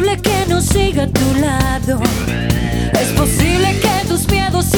posible que no siga a tu lado. Es posible que tus miedos